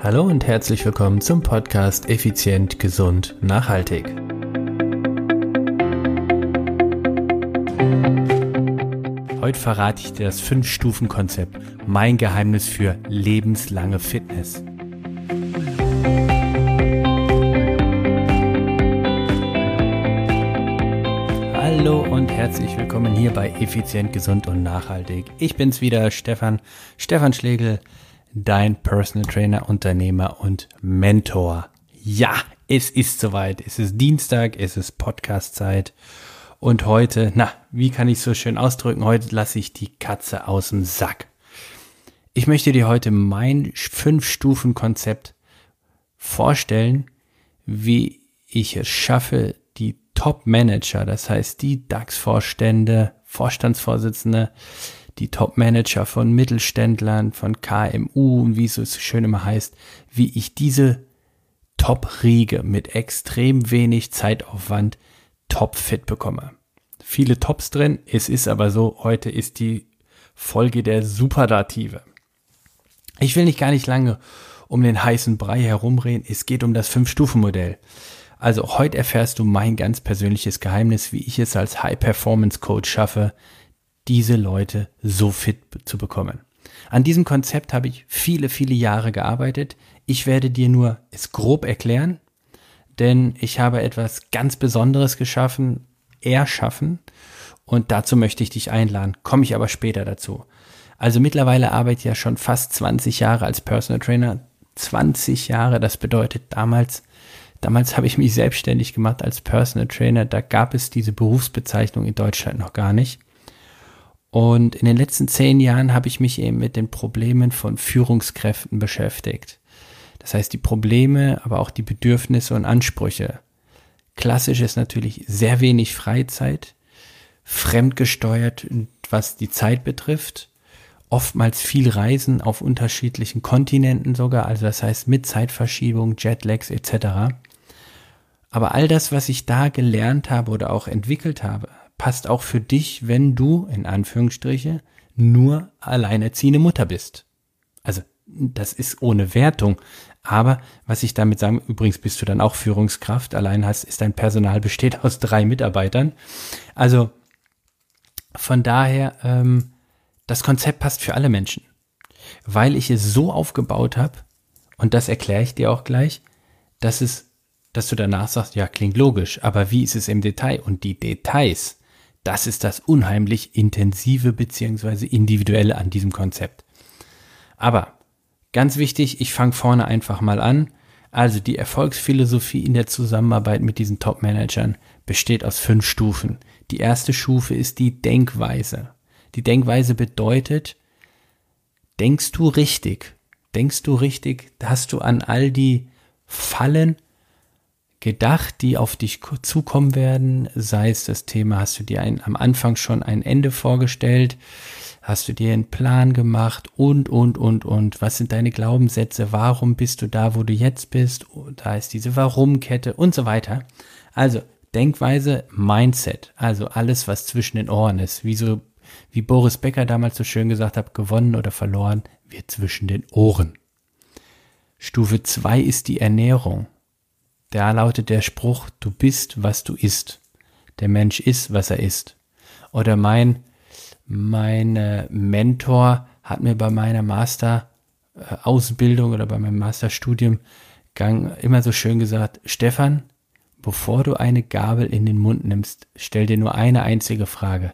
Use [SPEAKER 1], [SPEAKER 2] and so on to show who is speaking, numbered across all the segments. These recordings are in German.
[SPEAKER 1] Hallo und herzlich willkommen zum Podcast Effizient, Gesund, Nachhaltig. Heute verrate ich dir das Fünf-Stufen-Konzept, mein Geheimnis für lebenslange Fitness. Hallo und herzlich willkommen hier bei Effizient, Gesund und Nachhaltig. Ich bin's wieder, Stefan, Stefan Schlegel dein Personal Trainer, Unternehmer und Mentor. Ja, es ist soweit. Es ist Dienstag, es ist Podcast-Zeit. Und heute, na, wie kann ich so schön ausdrücken? Heute lasse ich die Katze aus dem Sack. Ich möchte dir heute mein Fünf-Stufen-Konzept vorstellen, wie ich es schaffe, die Top-Manager, das heißt die DAX-Vorstände, Vorstandsvorsitzende, die Top-Manager von Mittelständlern, von KMU und wie es so schön immer heißt, wie ich diese Top-Riege mit extrem wenig Zeitaufwand top-fit bekomme. Viele Tops drin, es ist aber so, heute ist die Folge der Superlative. Ich will nicht gar nicht lange um den heißen Brei herumreden, es geht um das Fünf-Stufen-Modell. Also heute erfährst du mein ganz persönliches Geheimnis, wie ich es als High-Performance-Coach schaffe, diese Leute so fit zu bekommen. An diesem Konzept habe ich viele, viele Jahre gearbeitet. Ich werde dir nur es grob erklären, denn ich habe etwas ganz Besonderes geschaffen, erschaffen und dazu möchte ich dich einladen, komme ich aber später dazu. Also mittlerweile arbeite ich ja schon fast 20 Jahre als Personal Trainer. 20 Jahre, das bedeutet damals, damals habe ich mich selbstständig gemacht als Personal Trainer. Da gab es diese Berufsbezeichnung in Deutschland noch gar nicht. Und in den letzten zehn Jahren habe ich mich eben mit den Problemen von Führungskräften beschäftigt. Das heißt, die Probleme, aber auch die Bedürfnisse und Ansprüche. Klassisch ist natürlich sehr wenig Freizeit, fremdgesteuert, was die Zeit betrifft. Oftmals viel Reisen auf unterschiedlichen Kontinenten sogar, also das heißt mit Zeitverschiebung, Jetlags etc. Aber all das, was ich da gelernt habe oder auch entwickelt habe, passt auch für dich, wenn du, in Anführungsstriche, nur alleinerziehende Mutter bist. Also, das ist ohne Wertung. Aber was ich damit sagen, übrigens bist du dann auch Führungskraft, allein hast, ist dein Personal besteht aus drei Mitarbeitern. Also, von daher, ähm, das Konzept passt für alle Menschen. Weil ich es so aufgebaut habe, und das erkläre ich dir auch gleich, dass es, dass du danach sagst, ja, klingt logisch, aber wie ist es im Detail? Und die Details, das ist das unheimlich intensive beziehungsweise individuelle an diesem Konzept. Aber ganz wichtig, ich fange vorne einfach mal an. Also die Erfolgsphilosophie in der Zusammenarbeit mit diesen Top-Managern besteht aus fünf Stufen. Die erste Stufe ist die Denkweise. Die Denkweise bedeutet, denkst du richtig? Denkst du richtig? Hast du an all die Fallen gedacht, die auf dich zukommen werden, sei es das Thema, hast du dir ein, am Anfang schon ein Ende vorgestellt, hast du dir einen Plan gemacht? Und, und, und, und, was sind deine Glaubenssätze, warum bist du da, wo du jetzt bist, da ist diese Warum-Kette und so weiter. Also Denkweise, Mindset, also alles, was zwischen den Ohren ist, wie so, wie Boris Becker damals so schön gesagt hat, gewonnen oder verloren wird zwischen den Ohren. Stufe zwei ist die Ernährung. Da lautet der Spruch, du bist, was du isst. Der Mensch ist, was er ist. Oder mein, mein äh, Mentor hat mir bei meiner Master-Ausbildung oder bei meinem Masterstudiumgang immer so schön gesagt, Stefan, bevor du eine Gabel in den Mund nimmst, stell dir nur eine einzige Frage.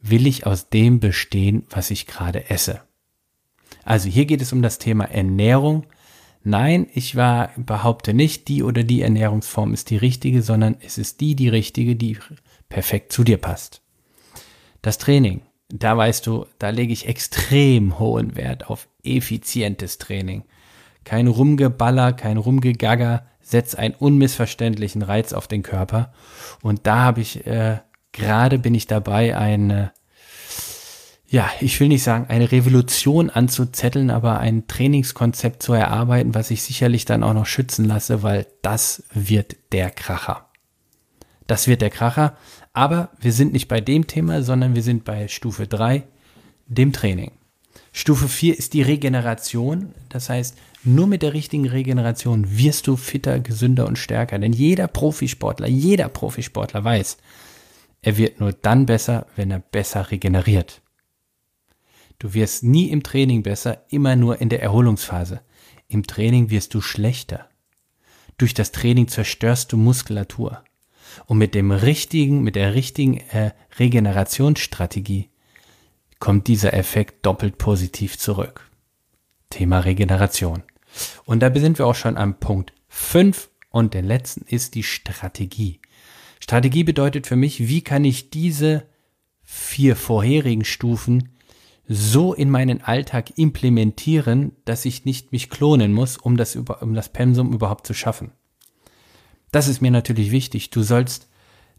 [SPEAKER 1] Will ich aus dem bestehen, was ich gerade esse? Also hier geht es um das Thema Ernährung, Nein, ich war, behaupte nicht, die oder die Ernährungsform ist die richtige, sondern es ist die, die richtige, die perfekt zu dir passt. Das Training, da weißt du, da lege ich extrem hohen Wert auf effizientes Training. Kein Rumgeballer, kein Rumgegagger, setz einen unmissverständlichen Reiz auf den Körper. Und da habe ich, äh, gerade bin ich dabei, eine ja, ich will nicht sagen, eine Revolution anzuzetteln, aber ein Trainingskonzept zu erarbeiten, was ich sicherlich dann auch noch schützen lasse, weil das wird der Kracher. Das wird der Kracher. Aber wir sind nicht bei dem Thema, sondern wir sind bei Stufe drei, dem Training. Stufe 4 ist die Regeneration. Das heißt, nur mit der richtigen Regeneration wirst du fitter, gesünder und stärker. Denn jeder Profisportler, jeder Profisportler weiß, er wird nur dann besser, wenn er besser regeneriert. Du wirst nie im Training besser, immer nur in der Erholungsphase. Im Training wirst du schlechter. Durch das Training zerstörst du Muskulatur. Und mit dem richtigen, mit der richtigen äh, Regenerationsstrategie kommt dieser Effekt doppelt positiv zurück. Thema Regeneration. Und da sind wir auch schon am Punkt 5 und den letzten ist die Strategie. Strategie bedeutet für mich, wie kann ich diese vier vorherigen Stufen so in meinen Alltag implementieren, dass ich nicht mich klonen muss, um das, um das Pensum überhaupt zu schaffen. Das ist mir natürlich wichtig. Du sollst,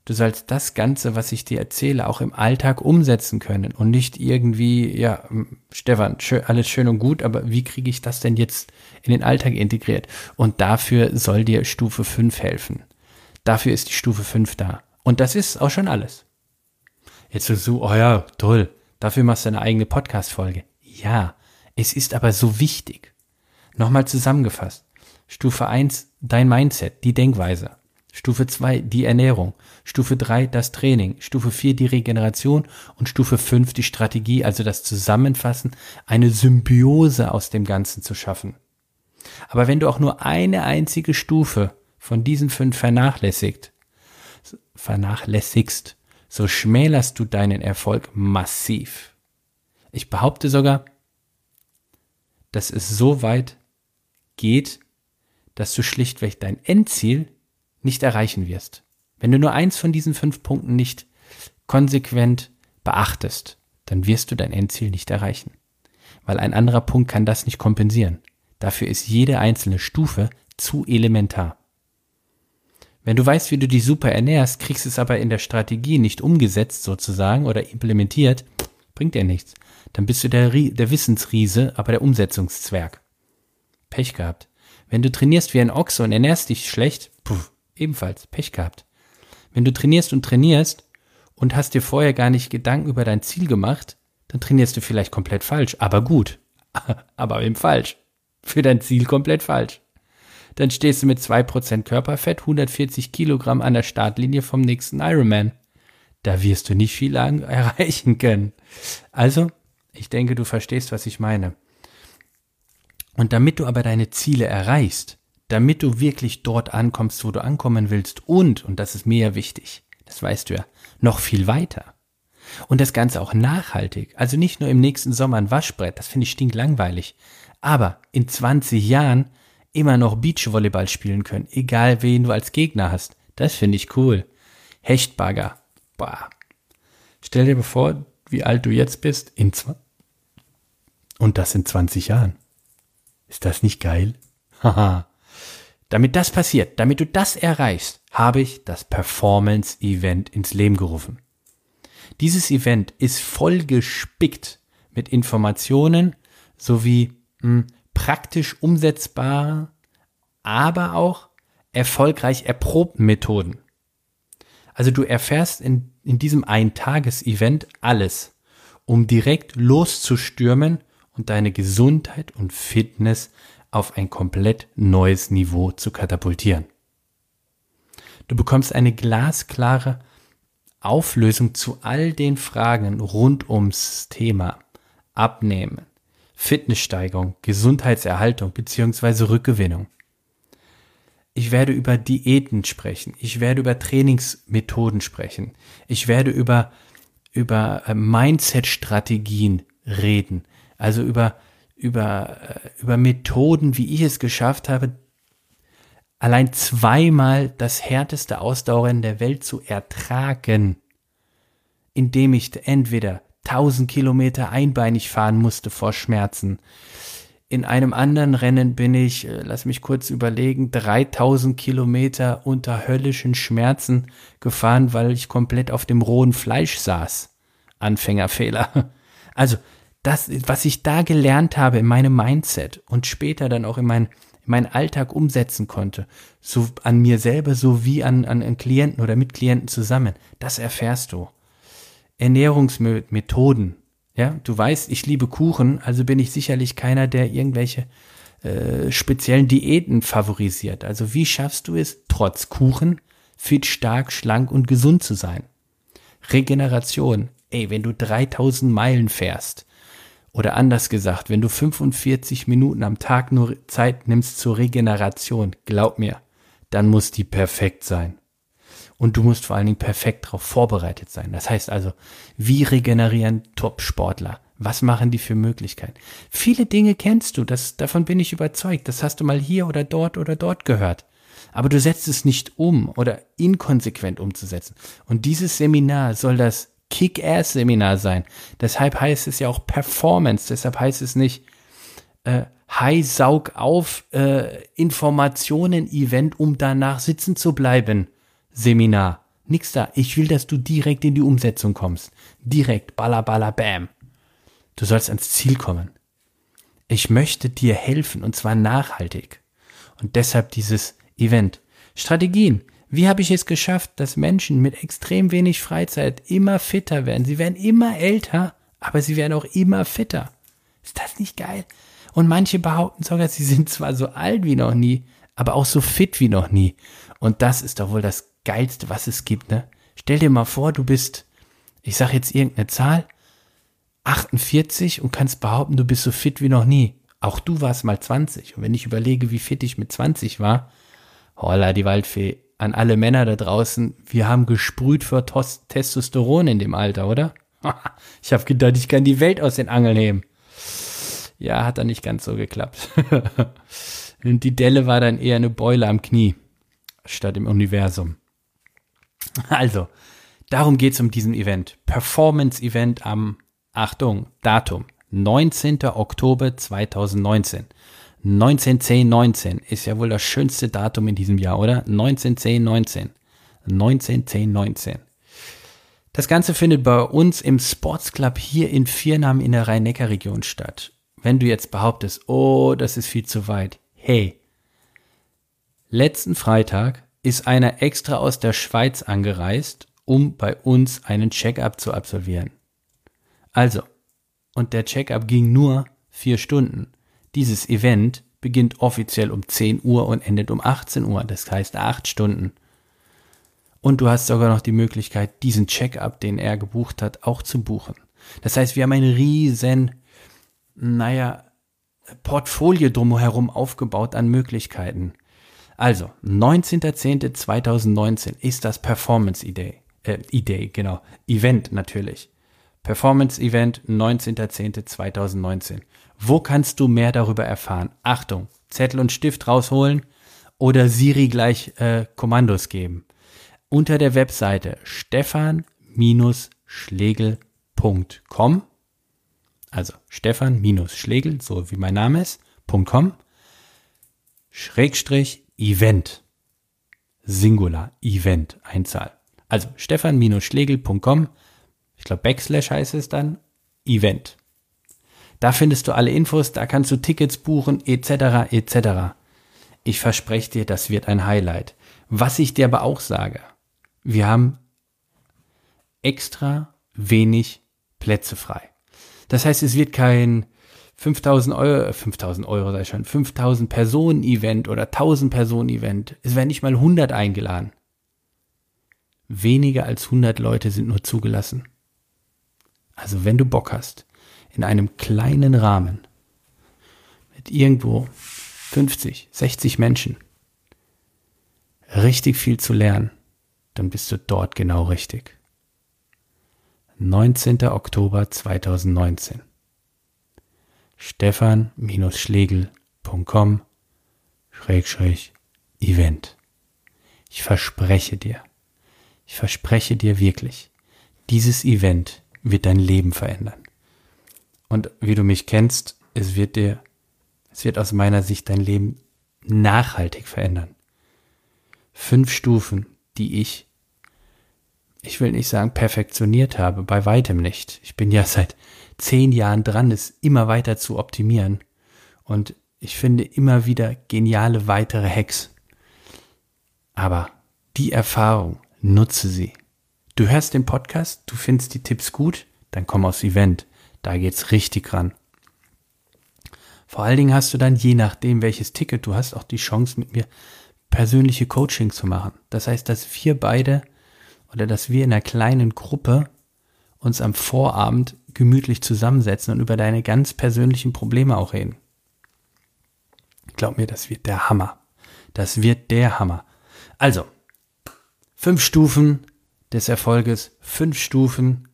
[SPEAKER 1] du sollst das Ganze, was ich dir erzähle, auch im Alltag umsetzen können und nicht irgendwie, ja, Stefan, schön, alles schön und gut, aber wie kriege ich das denn jetzt in den Alltag integriert? Und dafür soll dir Stufe 5 helfen. Dafür ist die Stufe 5 da. Und das ist auch schon alles. Jetzt so, oh ja, toll. Dafür machst du eine eigene Podcast-Folge. Ja, es ist aber so wichtig. Nochmal zusammengefasst. Stufe 1, dein Mindset, die Denkweise. Stufe 2, die Ernährung. Stufe 3, das Training. Stufe 4, die Regeneration. Und Stufe 5, die Strategie, also das Zusammenfassen, eine Symbiose aus dem Ganzen zu schaffen. Aber wenn du auch nur eine einzige Stufe von diesen fünf vernachlässigt, vernachlässigst, so schmälerst du deinen Erfolg massiv. Ich behaupte sogar, dass es so weit geht, dass du schlichtweg dein Endziel nicht erreichen wirst. Wenn du nur eins von diesen fünf Punkten nicht konsequent beachtest, dann wirst du dein Endziel nicht erreichen. Weil ein anderer Punkt kann das nicht kompensieren. Dafür ist jede einzelne Stufe zu elementar. Wenn du weißt, wie du dich super ernährst, kriegst es aber in der Strategie nicht umgesetzt sozusagen oder implementiert, bringt dir nichts. Dann bist du der, der Wissensriese, aber der Umsetzungszwerg. Pech gehabt. Wenn du trainierst wie ein Ochse und ernährst dich schlecht, puh, ebenfalls Pech gehabt. Wenn du trainierst und trainierst und hast dir vorher gar nicht Gedanken über dein Ziel gemacht, dann trainierst du vielleicht komplett falsch, aber gut. aber eben falsch. Für dein Ziel komplett falsch dann stehst du mit 2% Körperfett, 140 Kilogramm an der Startlinie vom nächsten Ironman. Da wirst du nicht viel lang erreichen können. Also, ich denke, du verstehst, was ich meine. Und damit du aber deine Ziele erreichst, damit du wirklich dort ankommst, wo du ankommen willst und, und das ist mir ja wichtig, das weißt du ja, noch viel weiter. Und das Ganze auch nachhaltig. Also nicht nur im nächsten Sommer ein Waschbrett, das finde ich stinklangweilig. Aber in 20 Jahren immer noch Beachvolleyball spielen können, egal wen du als Gegner hast. Das finde ich cool. Hechtbagger. Boah. Stell dir vor, wie alt du jetzt bist in zwei und das in 20 Jahren. Ist das nicht geil? Haha. damit das passiert, damit du das erreichst, habe ich das Performance Event ins Leben gerufen. Dieses Event ist voll gespickt mit Informationen sowie mh, hm, praktisch umsetzbare, aber auch erfolgreich erprobten Methoden. Also du erfährst in, in diesem Eintages-Event alles, um direkt loszustürmen und deine Gesundheit und Fitness auf ein komplett neues Niveau zu katapultieren. Du bekommst eine glasklare Auflösung zu all den Fragen rund ums Thema Abnehmen, Fitnesssteigerung, Gesundheitserhaltung bzw. Rückgewinnung. Ich werde über Diäten sprechen. Ich werde über Trainingsmethoden sprechen. Ich werde über, über äh, Mindset-Strategien reden. Also über, über, äh, über Methoden, wie ich es geschafft habe, allein zweimal das härteste Ausdauerrennen der Welt zu ertragen, indem ich entweder 1000 Kilometer einbeinig fahren musste vor Schmerzen. In einem anderen Rennen bin ich, äh, lass mich kurz überlegen, 3000 Kilometer unter höllischen Schmerzen gefahren, weil ich komplett auf dem rohen Fleisch saß. Anfängerfehler. Also, das, was ich da gelernt habe in meinem Mindset und später dann auch in, mein, in meinen Alltag umsetzen konnte, so an mir selber sowie an, an Klienten oder mit Klienten zusammen, das erfährst du. Ernährungsmethoden, Ja, du weißt, ich liebe Kuchen, also bin ich sicherlich keiner, der irgendwelche äh, speziellen Diäten favorisiert. Also wie schaffst du es, trotz Kuchen fit, stark, schlank und gesund zu sein? Regeneration. Ey, wenn du 3000 Meilen fährst, oder anders gesagt, wenn du 45 Minuten am Tag nur Zeit nimmst zur Regeneration, glaub mir, dann muss die perfekt sein. Und du musst vor allen Dingen perfekt darauf vorbereitet sein. Das heißt also, wie regenerieren Top-Sportler? Was machen die für Möglichkeiten? Viele Dinge kennst du, das, davon bin ich überzeugt. Das hast du mal hier oder dort oder dort gehört. Aber du setzt es nicht um oder inkonsequent umzusetzen. Und dieses Seminar soll das Kick-Ass-Seminar sein. Deshalb heißt es ja auch Performance. Deshalb heißt es nicht äh, High Saug auf äh, Informationen-Event, um danach sitzen zu bleiben. Seminar. Nix da. Ich will, dass du direkt in die Umsetzung kommst. Direkt. Balla, balla, bam. Du sollst ans Ziel kommen. Ich möchte dir helfen und zwar nachhaltig. Und deshalb dieses Event. Strategien. Wie habe ich es geschafft, dass Menschen mit extrem wenig Freizeit immer fitter werden? Sie werden immer älter, aber sie werden auch immer fitter. Ist das nicht geil? Und manche behaupten sogar, sie sind zwar so alt wie noch nie, aber auch so fit wie noch nie. Und das ist doch wohl das Geilste, was es gibt, ne? Stell dir mal vor, du bist, ich sag jetzt irgendeine Zahl, 48 und kannst behaupten, du bist so fit wie noch nie. Auch du warst mal 20. Und wenn ich überlege, wie fit ich mit 20 war, holla die Waldfee, an alle Männer da draußen, wir haben gesprüht für Tos Testosteron in dem Alter, oder? ich habe gedacht, ich kann die Welt aus den Angeln nehmen. Ja, hat dann nicht ganz so geklappt. und die Delle war dann eher eine Beule am Knie, statt im Universum. Also, darum geht's um diesen Event. Performance-Event am Achtung, Datum, 19. Oktober 2019. 191019 ist ja wohl das schönste Datum in diesem Jahr, oder? 191019. 191019. Das Ganze findet bei uns im Sportsclub hier in Viernam in der Rhein-Neckar-Region statt. Wenn du jetzt behauptest, oh, das ist viel zu weit. Hey, letzten Freitag ist einer extra aus der Schweiz angereist, um bei uns einen Check-up zu absolvieren. Also, und der Check-up ging nur vier Stunden. Dieses Event beginnt offiziell um 10 Uhr und endet um 18 Uhr, das heißt acht Stunden. Und du hast sogar noch die Möglichkeit, diesen Check-up, den er gebucht hat, auch zu buchen. Das heißt, wir haben ein riesen, naja, Portfolio drumherum aufgebaut an Möglichkeiten. Also, 19.10.2019 ist das Performance Idee, äh, Idee, genau, Event natürlich. Performance Event 19.10.2019. Wo kannst du mehr darüber erfahren? Achtung, Zettel und Stift rausholen oder Siri gleich äh, Kommandos geben. Unter der Webseite stefan-schlegel.com, also stefan-schlegel, so wie mein Name ist, .com, Schrägstrich Event. Singular, Event, Einzahl. Also stefan-schlegel.com ich glaube Backslash heißt es dann, Event. Da findest du alle Infos, da kannst du Tickets buchen, etc., etc. Ich verspreche dir, das wird ein Highlight. Was ich dir aber auch sage, wir haben extra wenig Plätze frei. Das heißt, es wird kein 5000 Euro, 5000 äh, Euro sei schon, 5000 Personen Event oder 1000 Personen Event. Es werden nicht mal 100 eingeladen. Weniger als 100 Leute sind nur zugelassen. Also wenn du Bock hast, in einem kleinen Rahmen mit irgendwo 50, 60 Menschen richtig viel zu lernen, dann bist du dort genau richtig. 19. Oktober 2019. Stefan-schlegel.com Event. Ich verspreche dir, ich verspreche dir wirklich, dieses Event wird dein Leben verändern. Und wie du mich kennst, es wird dir, es wird aus meiner Sicht dein Leben nachhaltig verändern. Fünf Stufen, die ich, ich will nicht sagen perfektioniert habe, bei weitem nicht. Ich bin ja seit zehn Jahren dran, es immer weiter zu optimieren. Und ich finde immer wieder geniale weitere Hacks. Aber die Erfahrung, nutze sie. Du hörst den Podcast, du findest die Tipps gut, dann komm aufs Event. Da geht's richtig ran. Vor allen Dingen hast du dann, je nachdem, welches Ticket du hast, auch die Chance, mit mir persönliche Coaching zu machen. Das heißt, dass wir beide oder dass wir in einer kleinen Gruppe uns am Vorabend gemütlich zusammensetzen und über deine ganz persönlichen Probleme auch reden. Glaub mir, das wird der Hammer. Das wird der Hammer. Also, fünf Stufen des Erfolges, fünf Stufen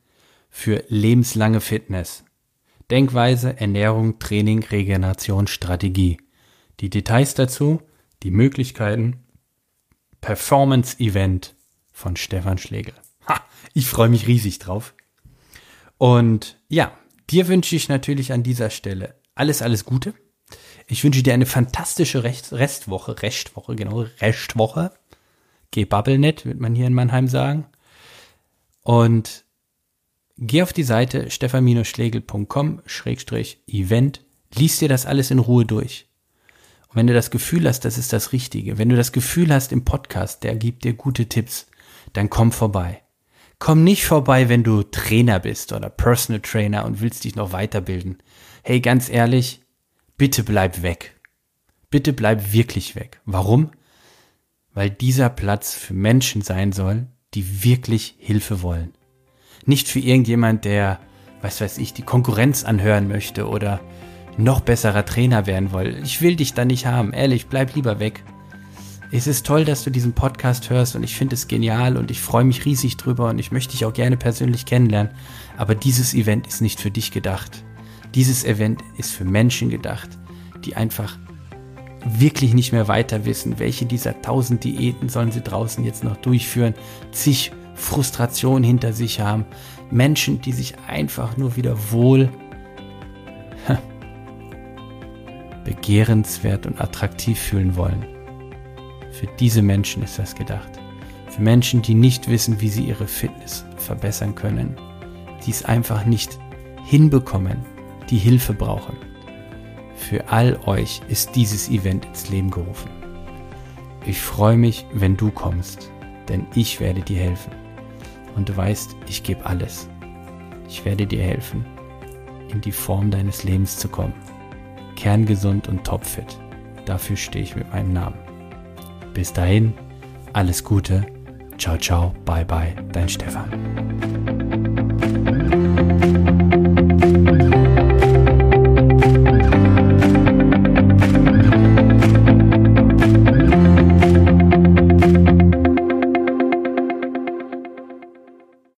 [SPEAKER 1] für lebenslange Fitness. Denkweise, Ernährung, Training, Regeneration, Strategie. Die Details dazu, die Möglichkeiten, Performance-Event von Stefan Schlegel. Ha, ich freue mich riesig drauf. Und ja, dir wünsche ich natürlich an dieser Stelle alles, alles Gute. Ich wünsche dir eine fantastische Restwoche, Restwoche, genau, Restwoche. Geh Bubblenet, wird man hier in Mannheim sagen. Und Geh auf die Seite stefan-schlegel.com-event, liest dir das alles in Ruhe durch. Und wenn du das Gefühl hast, das ist das Richtige, wenn du das Gefühl hast im Podcast, der gibt dir gute Tipps, dann komm vorbei. Komm nicht vorbei, wenn du Trainer bist oder Personal Trainer und willst dich noch weiterbilden. Hey, ganz ehrlich, bitte bleib weg. Bitte bleib wirklich weg. Warum? Weil dieser Platz für Menschen sein soll, die wirklich Hilfe wollen. Nicht für irgendjemand, der, was weiß ich, die Konkurrenz anhören möchte oder noch besserer Trainer werden will. Ich will dich da nicht haben. Ehrlich, bleib lieber weg. Es ist toll, dass du diesen Podcast hörst und ich finde es genial und ich freue mich riesig drüber und ich möchte dich auch gerne persönlich kennenlernen. Aber dieses Event ist nicht für dich gedacht. Dieses Event ist für Menschen gedacht, die einfach wirklich nicht mehr weiter wissen, welche dieser tausend Diäten sollen sie draußen jetzt noch durchführen, zig Frustration hinter sich haben. Menschen, die sich einfach nur wieder wohl, begehrenswert und attraktiv fühlen wollen. Für diese Menschen ist das gedacht. Für Menschen, die nicht wissen, wie sie ihre Fitness verbessern können, die es einfach nicht hinbekommen, die Hilfe brauchen. Für all euch ist dieses Event ins Leben gerufen. Ich freue mich, wenn du kommst, denn ich werde dir helfen und du weißt, ich gebe alles. Ich werde dir helfen, in die Form deines Lebens zu kommen. Kerngesund und topfit. Dafür stehe ich mit meinem Namen. Bis dahin, alles Gute. Ciao, ciao, bye, bye, dein Stefan.